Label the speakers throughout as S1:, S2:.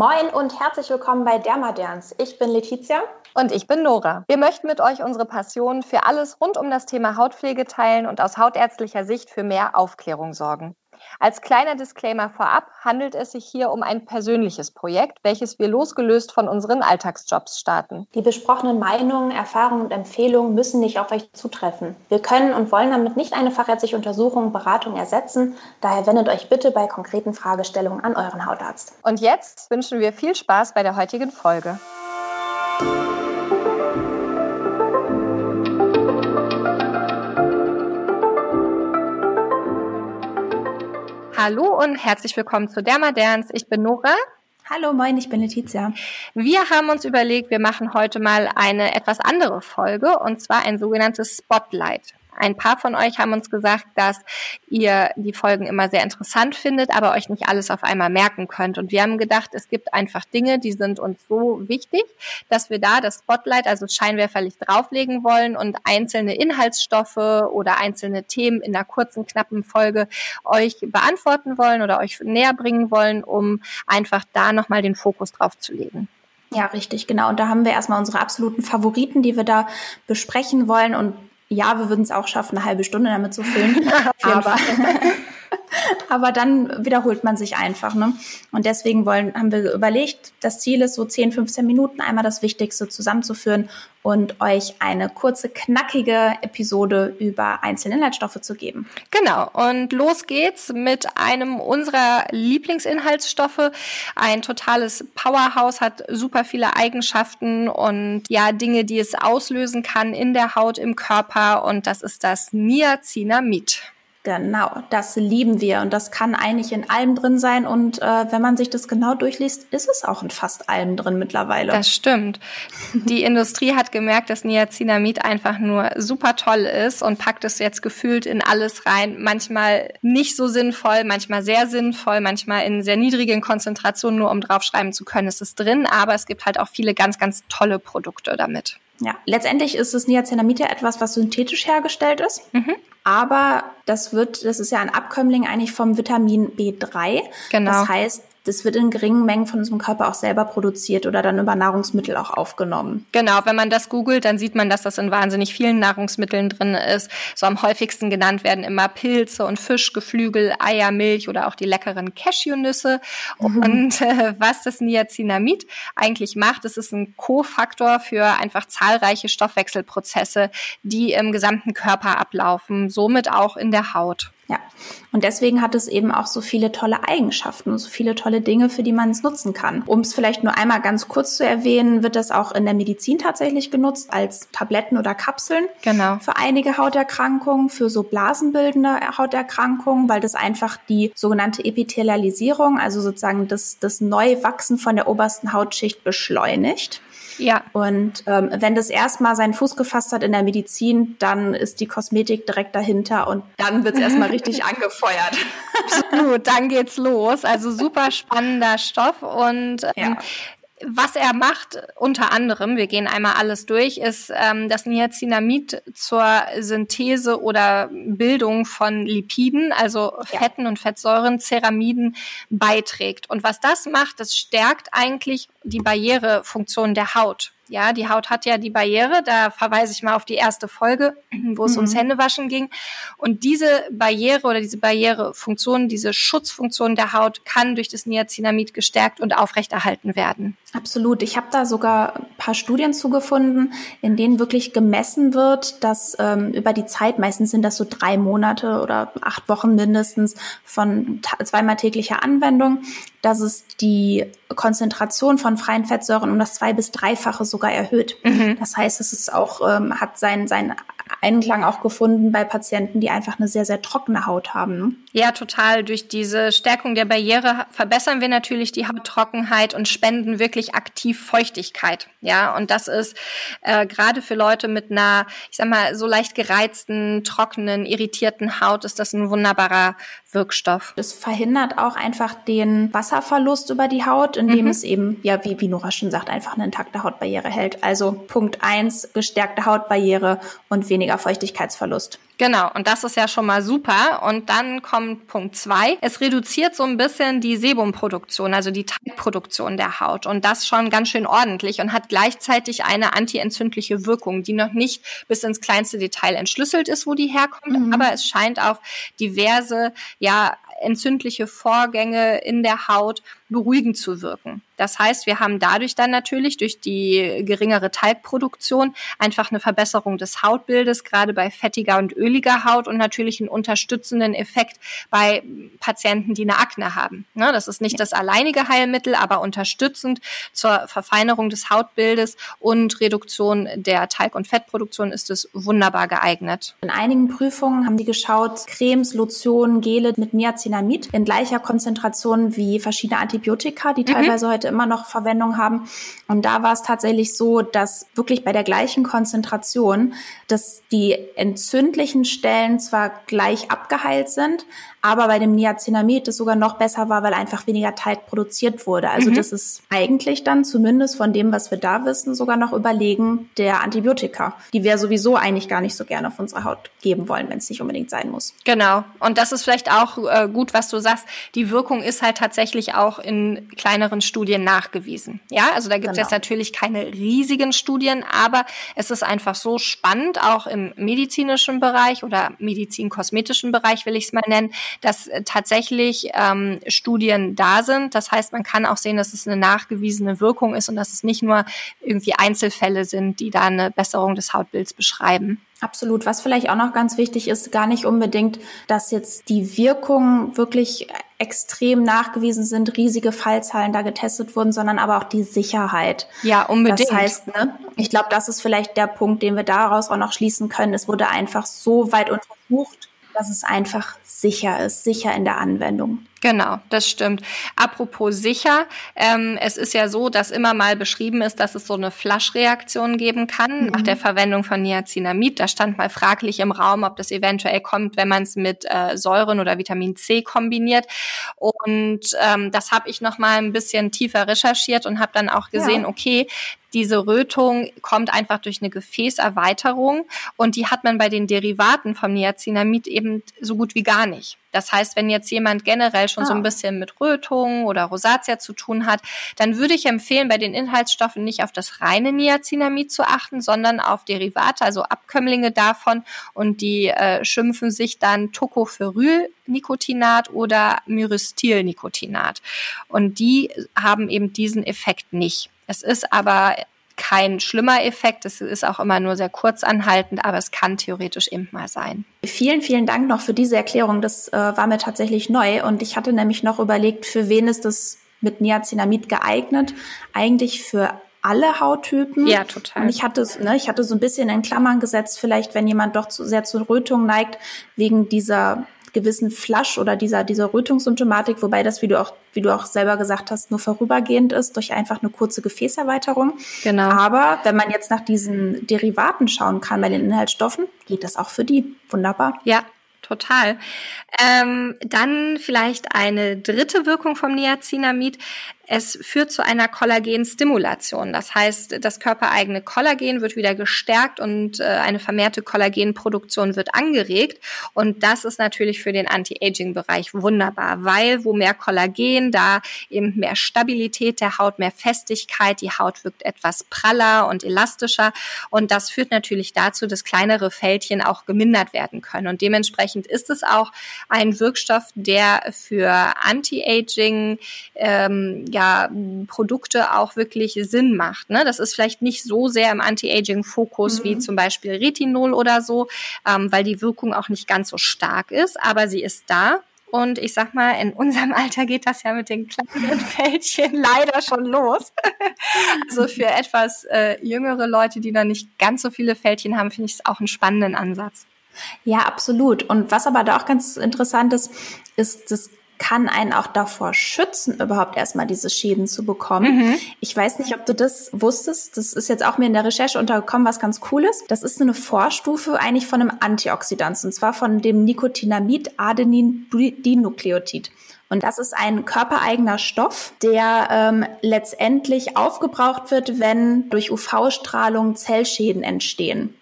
S1: Moin und herzlich willkommen bei Dermaderns. Ich bin Letizia.
S2: Und ich bin Nora. Wir möchten mit euch unsere Passion für alles rund um das Thema Hautpflege teilen und aus hautärztlicher Sicht für mehr Aufklärung sorgen. Als kleiner Disclaimer vorab handelt es sich hier um ein persönliches Projekt, welches wir losgelöst von unseren Alltagsjobs starten.
S1: Die besprochenen Meinungen, Erfahrungen und Empfehlungen müssen nicht auf euch zutreffen. Wir können und wollen damit nicht eine fachärztliche Untersuchung, Beratung ersetzen. Daher wendet euch bitte bei konkreten Fragestellungen an euren Hautarzt.
S2: Und jetzt wünschen wir viel Spaß bei der heutigen Folge. Hallo und herzlich willkommen zu Dermaderns. Ich bin Nora.
S1: Hallo, moin, ich bin Letizia.
S2: Wir haben uns überlegt, wir machen heute mal eine etwas andere Folge und zwar ein sogenanntes Spotlight. Ein paar von euch haben uns gesagt, dass ihr die Folgen immer sehr interessant findet, aber euch nicht alles auf einmal merken könnt. Und wir haben gedacht, es gibt einfach Dinge, die sind uns so wichtig, dass wir da das Spotlight, also Scheinwerferlicht drauflegen wollen und einzelne Inhaltsstoffe oder einzelne Themen in einer kurzen, knappen Folge euch beantworten wollen oder euch näher bringen wollen, um einfach da nochmal den Fokus drauf zu legen.
S1: Ja, richtig, genau. Und da haben wir erstmal unsere absoluten Favoriten, die wir da besprechen wollen. Und ja, wir würden es auch schaffen, eine halbe Stunde damit zu füllen. aber, aber dann wiederholt man sich einfach. Ne? Und deswegen wollen, haben wir überlegt, das Ziel ist so 10, 15 Minuten einmal das Wichtigste zusammenzuführen und euch eine kurze, knackige Episode über einzelne Inhaltsstoffe zu geben.
S2: Genau, und los geht's mit einem unserer Lieblingsinhaltsstoffe. Ein totales Powerhouse, hat super viele Eigenschaften und ja, Dinge, die es auslösen kann in der Haut, im Körper und das ist das Niacinamid.
S1: Genau, das lieben wir und das kann eigentlich in allem drin sein und äh, wenn man sich das genau durchliest, ist es auch in fast allem drin mittlerweile.
S2: Das stimmt. Die Industrie hat gemerkt, dass Niacinamid einfach nur super toll ist und packt es jetzt gefühlt in alles rein. Manchmal nicht so sinnvoll, manchmal sehr sinnvoll, manchmal in sehr niedrigen Konzentrationen, nur um draufschreiben zu können, ist es drin, aber es gibt halt auch viele ganz, ganz tolle Produkte damit.
S1: Ja, letztendlich ist das Niacinamid ja etwas, was synthetisch hergestellt ist. Mhm. Aber das wird, das ist ja ein Abkömmling eigentlich vom Vitamin B3. Genau. Das heißt, das wird in geringen Mengen von unserem Körper auch selber produziert oder dann über Nahrungsmittel auch aufgenommen.
S2: Genau, wenn man das googelt, dann sieht man, dass das in wahnsinnig vielen Nahrungsmitteln drin ist. So am häufigsten genannt werden immer Pilze und Fisch, Geflügel, Eier, Milch oder auch die leckeren Cashewnüsse. Mhm. Und äh, was das Niacinamid eigentlich macht, es ist ein Kofaktor für einfach zahlreiche Stoffwechselprozesse, die im gesamten Körper ablaufen, somit auch in der Haut.
S1: Ja, und deswegen hat es eben auch so viele tolle Eigenschaften und so viele tolle Dinge, für die man es nutzen kann. Um es vielleicht nur einmal ganz kurz zu erwähnen, wird das auch in der Medizin tatsächlich genutzt als Tabletten oder Kapseln. Genau. Für einige Hauterkrankungen, für so blasenbildende Hauterkrankungen, weil das einfach die sogenannte Epithelialisierung, also sozusagen das, das Neuwachsen von der obersten Hautschicht beschleunigt. Ja. Und ähm, wenn das erstmal seinen Fuß gefasst hat in der Medizin, dann ist die Kosmetik direkt dahinter und dann wird es erstmal richtig angefeuert.
S2: Absolut, dann geht's los. Also super spannender Stoff und ähm, ja was er macht, unter anderem, wir gehen einmal alles durch, ist, ähm, dass Niacinamid zur Synthese oder Bildung von Lipiden, also Fetten ja. und Fettsäuren, Ceramiden beiträgt. Und was das macht, das stärkt eigentlich die Barrierefunktion der Haut. Ja, die Haut hat ja die Barriere, da verweise ich mal auf die erste Folge, wo es mhm. ums Händewaschen ging. Und diese Barriere oder diese Barrierefunktion, diese Schutzfunktion der Haut kann durch das Niacinamid gestärkt und aufrechterhalten werden.
S1: Absolut. Ich habe da sogar ein paar Studien zugefunden, in denen wirklich gemessen wird, dass ähm, über die Zeit, meistens sind das so drei Monate oder acht Wochen mindestens von zweimal täglicher Anwendung, dass es die Konzentration von freien Fettsäuren um das zwei- bis dreifache sogar erhöht. Mhm. Das heißt, es ist auch, ähm, hat sein, sein Einklang auch gefunden bei Patienten, die einfach eine sehr, sehr trockene Haut haben. Ne?
S2: Ja, total. Durch diese Stärkung der Barriere verbessern wir natürlich die Hauttrockenheit und spenden wirklich aktiv Feuchtigkeit. Ja, und das ist äh, gerade für Leute mit einer, ich sag mal, so leicht gereizten, trockenen, irritierten Haut ist das ein wunderbarer Wirkstoff.
S1: Das verhindert auch einfach den Wasserverlust über die Haut, indem mhm. es eben, ja, wie, wie Nora schon sagt, einfach eine intakte Hautbarriere hält. Also Punkt eins gestärkte Hautbarriere und weniger weniger Feuchtigkeitsverlust.
S2: Genau, und das ist ja schon mal super. Und dann kommt Punkt zwei. Es reduziert so ein bisschen die Sebumproduktion, also die Teigproduktion der Haut. Und das schon ganz schön ordentlich und hat gleichzeitig eine antientzündliche Wirkung, die noch nicht bis ins kleinste Detail entschlüsselt ist, wo die herkommt. Mhm. Aber es scheint auf diverse, ja, entzündliche Vorgänge in der Haut beruhigend zu wirken. Das heißt, wir haben dadurch dann natürlich durch die geringere Talgproduktion einfach eine Verbesserung des Hautbildes, gerade bei fettiger und öliger Haut und natürlich einen unterstützenden Effekt bei Patienten, die eine Akne haben. Ne, das ist nicht das alleinige Heilmittel, aber unterstützend zur Verfeinerung des Hautbildes und Reduktion der Talg- und Fettproduktion ist es wunderbar geeignet.
S1: In einigen Prüfungen haben die geschaut, Cremes, Lotionen, Gele mit Niacinamid in gleicher Konzentration wie verschiedene Antibiotika, die mhm. teilweise heute immer noch Verwendung haben. Und da war es tatsächlich so, dass wirklich bei der gleichen Konzentration, dass die entzündlichen Stellen zwar gleich abgeheilt sind, aber bei dem Niacinamid das sogar noch besser war, weil einfach weniger Teig produziert wurde. Also mhm. das ist eigentlich dann zumindest von dem, was wir da wissen, sogar noch überlegen der Antibiotika, die wir sowieso eigentlich gar nicht so gerne auf unsere Haut geben wollen, wenn es nicht unbedingt sein muss.
S2: Genau. Und das ist vielleicht auch äh, gut, was du sagst. Die Wirkung ist halt tatsächlich auch in kleineren Studien nachgewiesen. Ja, also da gibt es genau. jetzt natürlich keine riesigen Studien, aber es ist einfach so spannend, auch im medizinischen Bereich oder medizin-kosmetischen Bereich will ich es mal nennen, dass äh, tatsächlich ähm, Studien da sind. Das heißt, man kann auch sehen, dass es eine nachgewiesene Wirkung ist und dass es nicht nur irgendwie Einzelfälle sind, die da eine Besserung des Hautbilds beschreiben.
S1: Absolut. Was vielleicht auch noch ganz wichtig ist, gar nicht unbedingt, dass jetzt die Wirkungen wirklich extrem nachgewiesen sind, riesige Fallzahlen da getestet wurden, sondern aber auch die Sicherheit.
S2: Ja, unbedingt.
S1: Das heißt, ne, ich glaube, das ist vielleicht der Punkt, den wir daraus auch noch schließen können. Es wurde einfach so weit untersucht, dass es einfach sicher ist, sicher in der Anwendung.
S2: Genau, das stimmt. Apropos sicher, ähm, es ist ja so, dass immer mal beschrieben ist, dass es so eine Flaschreaktion geben kann mhm. nach der Verwendung von Niacinamid. Da stand mal fraglich im Raum, ob das eventuell kommt, wenn man es mit äh, Säuren oder Vitamin C kombiniert. Und ähm, das habe ich noch mal ein bisschen tiefer recherchiert und habe dann auch gesehen, ja. okay, diese Rötung kommt einfach durch eine Gefäßerweiterung und die hat man bei den Derivaten vom Niacinamid eben so gut wie gar nicht. Das heißt, wenn jetzt jemand generell schon ah. so ein ah. bisschen mit Rötung oder Rosatia zu tun hat, dann würde ich empfehlen, bei den Inhaltsstoffen nicht auf das reine Niacinamid zu achten, sondern auf Derivate, also Abkömmlinge davon und die äh, schimpfen sich dann Tocopherylnicotinat oder Myristylnicotinat. Und die haben eben diesen Effekt nicht. Es ist aber kein schlimmer Effekt. Es ist auch immer nur sehr kurz anhaltend, aber es kann theoretisch eben mal sein.
S1: Vielen, vielen Dank noch für diese Erklärung. Das äh, war mir tatsächlich neu und ich hatte nämlich noch überlegt, für wen ist das mit Niacinamid geeignet? Eigentlich für alle Hauttypen.
S2: Ja, total.
S1: Und ich hatte, ne, ich hatte so ein bisschen in Klammern gesetzt, vielleicht wenn jemand doch zu sehr zur Rötung neigt, wegen dieser gewissen Flasch oder dieser, dieser Rötungssymptomatik, wobei das, wie du auch, wie du auch selber gesagt hast, nur vorübergehend ist durch einfach eine kurze Gefäßerweiterung.
S2: Genau.
S1: Aber wenn man jetzt nach diesen Derivaten schauen kann bei den Inhaltsstoffen, geht das auch für die. Wunderbar.
S2: Ja, total. Ähm, dann vielleicht eine dritte Wirkung vom Niacinamid. Es führt zu einer Kollagenstimulation. Das heißt, das körpereigene Kollagen wird wieder gestärkt und äh, eine vermehrte Kollagenproduktion wird angeregt. Und das ist natürlich für den Anti-Aging-Bereich wunderbar, weil wo mehr Kollagen, da eben mehr Stabilität der Haut, mehr Festigkeit, die Haut wirkt etwas praller und elastischer. Und das führt natürlich dazu, dass kleinere Fältchen auch gemindert werden können. Und dementsprechend ist es auch ein Wirkstoff, der für Anti-Aging ähm, ja, ja Produkte auch wirklich Sinn macht. Ne? Das ist vielleicht nicht so sehr im Anti-Aging-Fokus mhm. wie zum Beispiel Retinol oder so, ähm, weil die Wirkung auch nicht ganz so stark ist, aber sie ist da. Und ich sag mal, in unserem Alter geht das ja mit den kleinen Fältchen leider schon los. also für etwas äh, jüngere Leute, die noch nicht ganz so viele Fältchen haben, finde ich es auch einen spannenden Ansatz.
S1: Ja, absolut. Und was aber da auch ganz interessant ist, ist das kann einen auch davor schützen, überhaupt erstmal diese Schäden zu bekommen. Mhm. Ich weiß nicht, ob du das wusstest. Das ist jetzt auch mir in der Recherche untergekommen, was ganz cool ist. Das ist eine Vorstufe eigentlich von einem Antioxidant, und zwar von dem Nicotinamid Adenin-Dinukleotid. Und das ist ein körpereigener Stoff, der ähm, letztendlich aufgebraucht wird, wenn durch UV-Strahlung Zellschäden entstehen.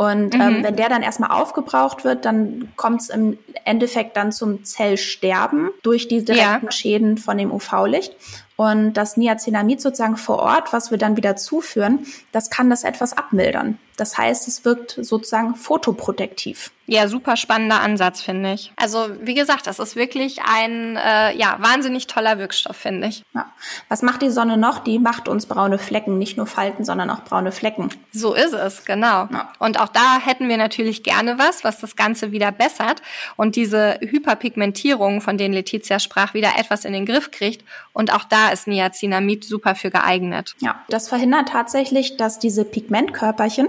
S1: Und ähm, mhm. wenn der dann erstmal aufgebraucht wird, dann kommt es im Endeffekt dann zum Zellsterben durch die direkten ja. Schäden von dem UV-Licht. Und das Niacinamid sozusagen vor Ort, was wir dann wieder zuführen, das kann das etwas abmildern. Das heißt, es wirkt sozusagen photoprotektiv.
S2: Ja, super spannender Ansatz, finde ich. Also wie gesagt, das ist wirklich ein äh, ja, wahnsinnig toller Wirkstoff, finde ich. Ja.
S1: Was macht die Sonne noch? Die macht uns braune Flecken, nicht nur Falten, sondern auch braune Flecken.
S2: So ist es, genau. Ja. Und auch da hätten wir natürlich gerne was, was das Ganze wieder bessert und diese Hyperpigmentierung, von denen Letizia sprach, wieder etwas in den Griff kriegt. Und auch da ist Niacinamid super für geeignet.
S1: Ja, das verhindert tatsächlich, dass diese Pigmentkörperchen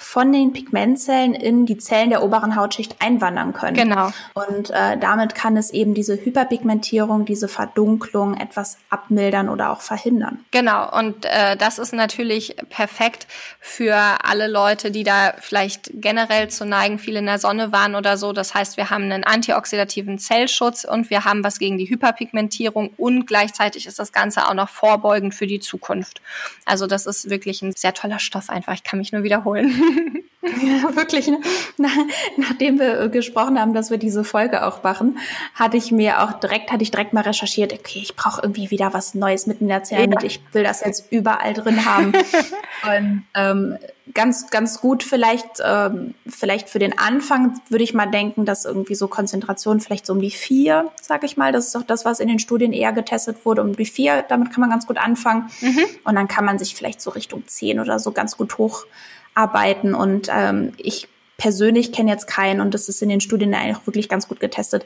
S1: von den Pigmentzellen in die Zellen der oberen Hautschicht einwandern können.
S2: Genau.
S1: Und äh, damit kann es eben diese Hyperpigmentierung, diese Verdunklung etwas abmildern oder auch verhindern.
S2: Genau. Und äh, das ist natürlich perfekt für alle Leute, die da vielleicht generell zu neigen, viel in der Sonne waren oder so. Das heißt, wir haben einen antioxidativen Zellschutz und wir haben was gegen die Hyperpigmentierung und gleichzeitig ist das Ganze auch noch vorbeugend für die Zukunft. Also das ist wirklich ein sehr toller Stoff einfach. Ich kann mich nur wiederholen.
S1: Ja, wirklich. Ne? nachdem wir gesprochen haben, dass wir diese Folge auch machen, hatte ich mir auch direkt, hatte ich direkt mal recherchiert, okay, ich brauche irgendwie wieder was Neues mit in der Zellmit. Ja. Ich will das jetzt überall drin haben. Und ähm, ganz, ganz gut vielleicht, ähm, vielleicht für den Anfang würde ich mal denken, dass irgendwie so Konzentration vielleicht so um die vier, sag ich mal. Das ist doch das, was in den Studien eher getestet wurde, um die vier. Damit kann man ganz gut anfangen. Mhm. Und dann kann man sich vielleicht so Richtung zehn oder so ganz gut hoch arbeiten. Und ähm, ich persönlich kenne jetzt keinen, und das ist in den Studien eigentlich auch wirklich ganz gut getestet,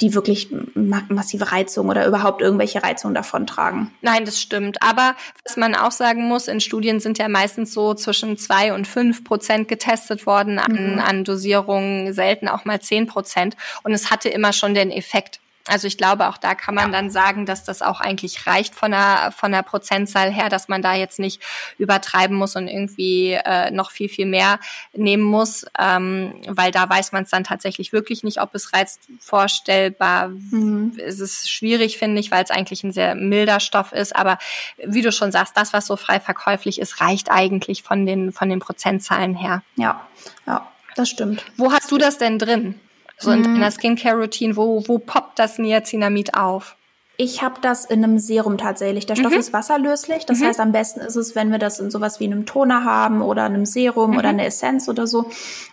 S1: die wirklich massive Reizung oder überhaupt irgendwelche Reizungen davontragen.
S2: Nein, das stimmt. Aber was man auch sagen muss, in Studien sind ja meistens so zwischen zwei und fünf Prozent getestet worden an, mhm. an Dosierungen, selten auch mal zehn Prozent. Und es hatte immer schon den Effekt. Also ich glaube, auch da kann man dann sagen, dass das auch eigentlich reicht von der, von der Prozentzahl her, dass man da jetzt nicht übertreiben muss und irgendwie äh, noch viel, viel mehr nehmen muss, ähm, weil da weiß man es dann tatsächlich wirklich nicht, ob es reizt vorstellbar. Mhm. Es ist schwierig, finde ich, weil es eigentlich ein sehr milder Stoff ist. Aber wie du schon sagst, das, was so frei verkäuflich ist, reicht eigentlich von den, von den Prozentzahlen her.
S1: Ja, ja, das stimmt.
S2: Wo hast du das denn drin? So in, in der mhm. Skincare-Routine, wo, wo poppt das Niacinamid auf?
S1: Ich habe das in einem Serum tatsächlich. Der Stoff mhm. ist wasserlöslich. Das mhm. heißt, am besten ist es, wenn wir das in sowas wie einem Toner haben oder einem Serum mhm. oder eine Essenz oder so.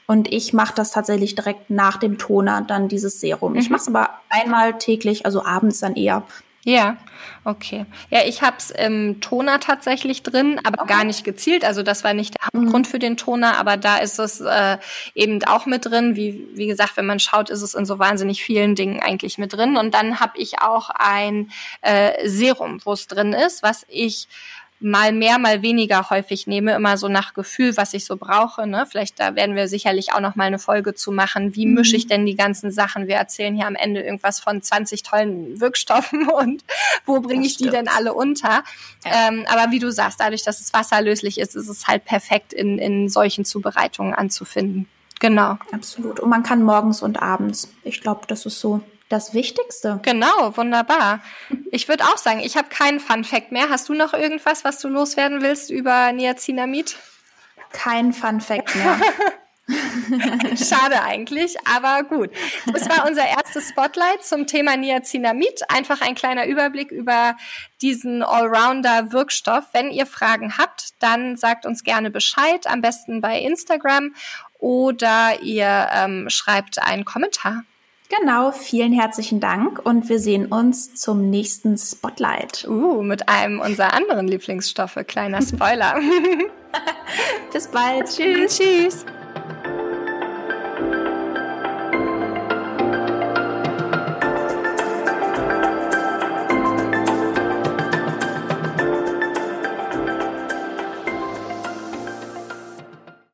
S1: Und ich mache das tatsächlich direkt nach dem Toner dann dieses Serum. Ich mhm. mache es aber einmal täglich, also abends dann eher.
S2: Ja, okay. Ja, ich habe es im Toner tatsächlich drin, aber okay. gar nicht gezielt. Also das war nicht der Hauptgrund mhm. für den Toner, aber da ist es äh, eben auch mit drin. Wie, wie gesagt, wenn man schaut, ist es in so wahnsinnig vielen Dingen eigentlich mit drin. Und dann habe ich auch ein äh, Serum, wo es drin ist, was ich mal mehr, mal weniger häufig nehme, immer so nach Gefühl, was ich so brauche. Ne? Vielleicht da werden wir sicherlich auch noch mal eine Folge zu machen. Wie mhm. mische ich denn die ganzen Sachen? Wir erzählen hier am Ende irgendwas von 20 tollen Wirkstoffen und wo bringe ich die denn alle unter? Ja. Ähm, aber wie du sagst, dadurch, dass es wasserlöslich ist, ist es halt perfekt in, in solchen Zubereitungen anzufinden. Genau.
S1: Absolut. Und man kann morgens und abends. Ich glaube, das ist so das Wichtigste.
S2: Genau, wunderbar. Ich würde auch sagen, ich habe keinen Fun Fact mehr. Hast du noch irgendwas, was du loswerden willst über Niacinamid?
S1: Kein Fun Fact mehr.
S2: Schade eigentlich, aber gut. Das war unser erstes Spotlight zum Thema Niacinamid. Einfach ein kleiner Überblick über diesen Allrounder-Wirkstoff. Wenn ihr Fragen habt, dann sagt uns gerne Bescheid, am besten bei Instagram oder ihr ähm, schreibt einen Kommentar.
S1: Genau, vielen herzlichen Dank und wir sehen uns zum nächsten Spotlight.
S2: Uh, mit einem unserer anderen Lieblingsstoffe. Kleiner Spoiler.
S1: Bis bald.
S2: Tschüss. Tschüss.